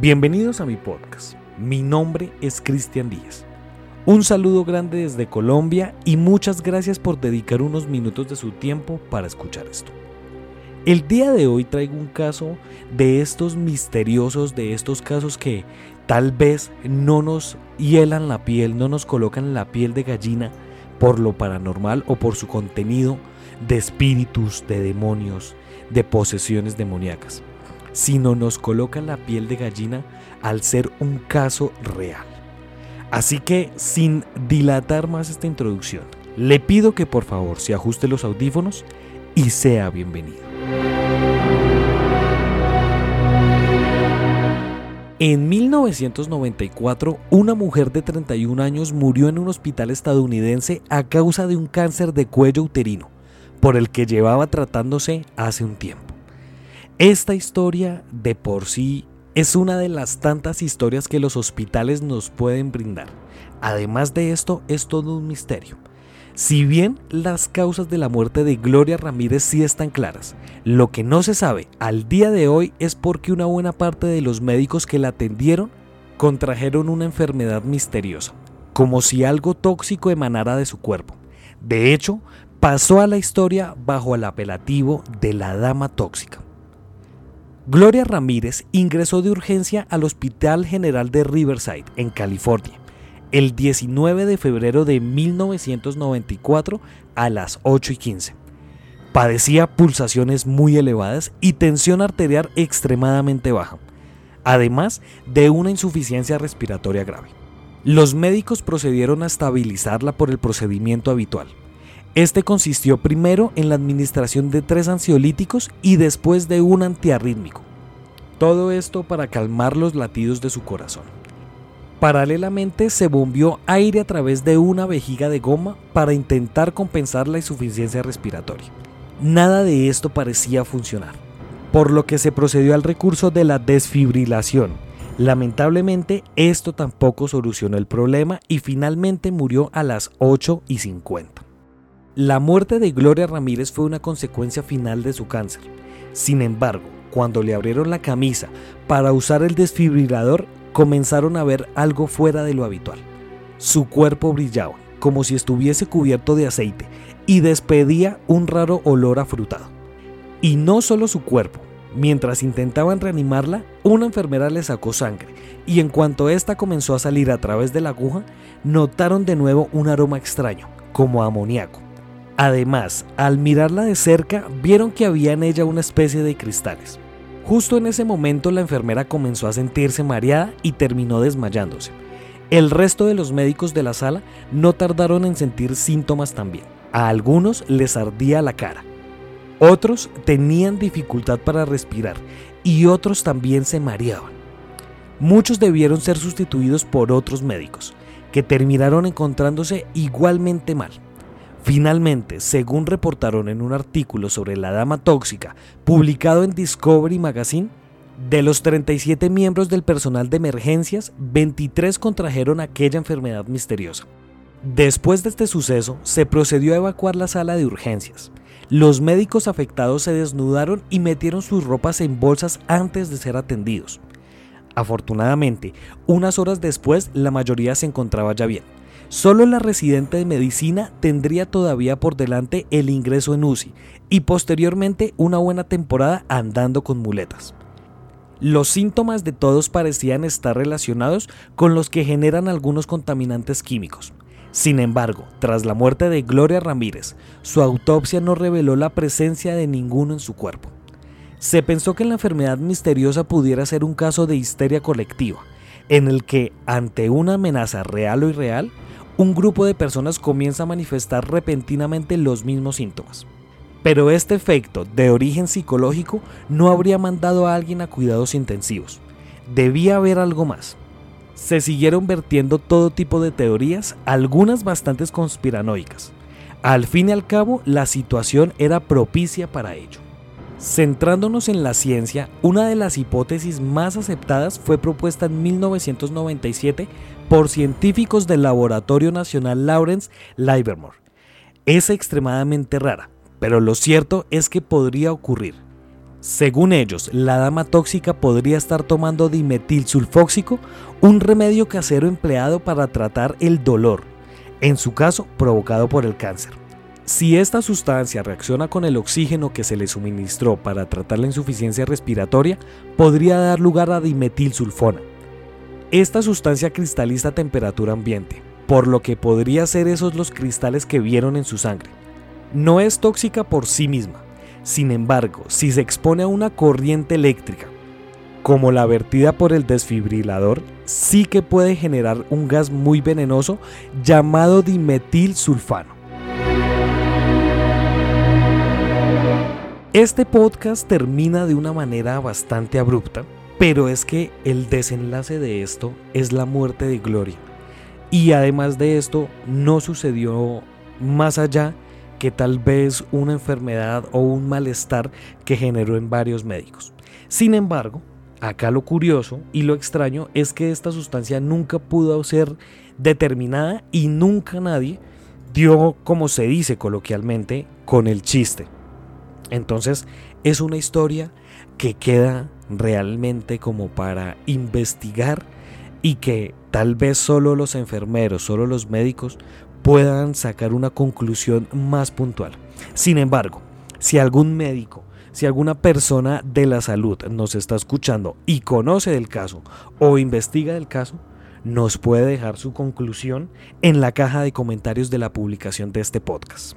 Bienvenidos a mi podcast. Mi nombre es Cristian Díaz. Un saludo grande desde Colombia y muchas gracias por dedicar unos minutos de su tiempo para escuchar esto. El día de hoy traigo un caso de estos misteriosos, de estos casos que tal vez no nos hielan la piel, no nos colocan la piel de gallina por lo paranormal o por su contenido de espíritus, de demonios, de posesiones demoníacas sino nos coloca la piel de gallina al ser un caso real. Así que, sin dilatar más esta introducción, le pido que por favor se ajuste los audífonos y sea bienvenido. En 1994, una mujer de 31 años murió en un hospital estadounidense a causa de un cáncer de cuello uterino, por el que llevaba tratándose hace un tiempo. Esta historia de por sí es una de las tantas historias que los hospitales nos pueden brindar. Además de esto, es todo un misterio. Si bien las causas de la muerte de Gloria Ramírez sí están claras, lo que no se sabe al día de hoy es porque una buena parte de los médicos que la atendieron contrajeron una enfermedad misteriosa, como si algo tóxico emanara de su cuerpo. De hecho, pasó a la historia bajo el apelativo de la dama tóxica. Gloria Ramírez ingresó de urgencia al Hospital General de Riverside, en California, el 19 de febrero de 1994 a las 8 y 15. Padecía pulsaciones muy elevadas y tensión arterial extremadamente baja, además de una insuficiencia respiratoria grave. Los médicos procedieron a estabilizarla por el procedimiento habitual, este consistió primero en la administración de tres ansiolíticos y después de un antiarrítmico. Todo esto para calmar los latidos de su corazón. Paralelamente se bombió aire a través de una vejiga de goma para intentar compensar la insuficiencia respiratoria. Nada de esto parecía funcionar, por lo que se procedió al recurso de la desfibrilación. Lamentablemente esto tampoco solucionó el problema y finalmente murió a las 8 y 50. La muerte de Gloria Ramírez fue una consecuencia final de su cáncer. Sin embargo, cuando le abrieron la camisa para usar el desfibrilador, comenzaron a ver algo fuera de lo habitual. Su cuerpo brillaba, como si estuviese cubierto de aceite, y despedía un raro olor afrutado. Y no solo su cuerpo, mientras intentaban reanimarla, una enfermera le sacó sangre, y en cuanto ésta comenzó a salir a través de la aguja, notaron de nuevo un aroma extraño, como amoníaco. Además, al mirarla de cerca, vieron que había en ella una especie de cristales. Justo en ese momento la enfermera comenzó a sentirse mareada y terminó desmayándose. El resto de los médicos de la sala no tardaron en sentir síntomas también. A algunos les ardía la cara. Otros tenían dificultad para respirar y otros también se mareaban. Muchos debieron ser sustituidos por otros médicos, que terminaron encontrándose igualmente mal. Finalmente, según reportaron en un artículo sobre la dama tóxica publicado en Discovery Magazine, de los 37 miembros del personal de emergencias, 23 contrajeron aquella enfermedad misteriosa. Después de este suceso, se procedió a evacuar la sala de urgencias. Los médicos afectados se desnudaron y metieron sus ropas en bolsas antes de ser atendidos. Afortunadamente, unas horas después la mayoría se encontraba ya bien. Solo la residente de medicina tendría todavía por delante el ingreso en UCI y posteriormente una buena temporada andando con muletas. Los síntomas de todos parecían estar relacionados con los que generan algunos contaminantes químicos. Sin embargo, tras la muerte de Gloria Ramírez, su autopsia no reveló la presencia de ninguno en su cuerpo. Se pensó que la enfermedad misteriosa pudiera ser un caso de histeria colectiva, en el que, ante una amenaza real o irreal, un grupo de personas comienza a manifestar repentinamente los mismos síntomas. Pero este efecto de origen psicológico no habría mandado a alguien a cuidados intensivos. Debía haber algo más. Se siguieron vertiendo todo tipo de teorías, algunas bastante conspiranoicas. Al fin y al cabo, la situación era propicia para ello. Centrándonos en la ciencia, una de las hipótesis más aceptadas fue propuesta en 1997 por científicos del Laboratorio Nacional Lawrence Livermore. Es extremadamente rara, pero lo cierto es que podría ocurrir. Según ellos, la dama tóxica podría estar tomando dimetilsulfóxico, un remedio casero empleado para tratar el dolor, en su caso provocado por el cáncer. Si esta sustancia reacciona con el oxígeno que se le suministró para tratar la insuficiencia respiratoria, podría dar lugar a dimetilsulfona. Esta sustancia cristaliza a temperatura ambiente, por lo que podría ser esos los cristales que vieron en su sangre. No es tóxica por sí misma. Sin embargo, si se expone a una corriente eléctrica, como la vertida por el desfibrilador, sí que puede generar un gas muy venenoso llamado dimetilsulfano. Este podcast termina de una manera bastante abrupta, pero es que el desenlace de esto es la muerte de Gloria. Y además de esto, no sucedió más allá que tal vez una enfermedad o un malestar que generó en varios médicos. Sin embargo, acá lo curioso y lo extraño es que esta sustancia nunca pudo ser determinada y nunca nadie dio, como se dice coloquialmente, con el chiste. Entonces es una historia que queda realmente como para investigar y que tal vez solo los enfermeros, solo los médicos puedan sacar una conclusión más puntual. Sin embargo, si algún médico, si alguna persona de la salud nos está escuchando y conoce del caso o investiga del caso, nos puede dejar su conclusión en la caja de comentarios de la publicación de este podcast.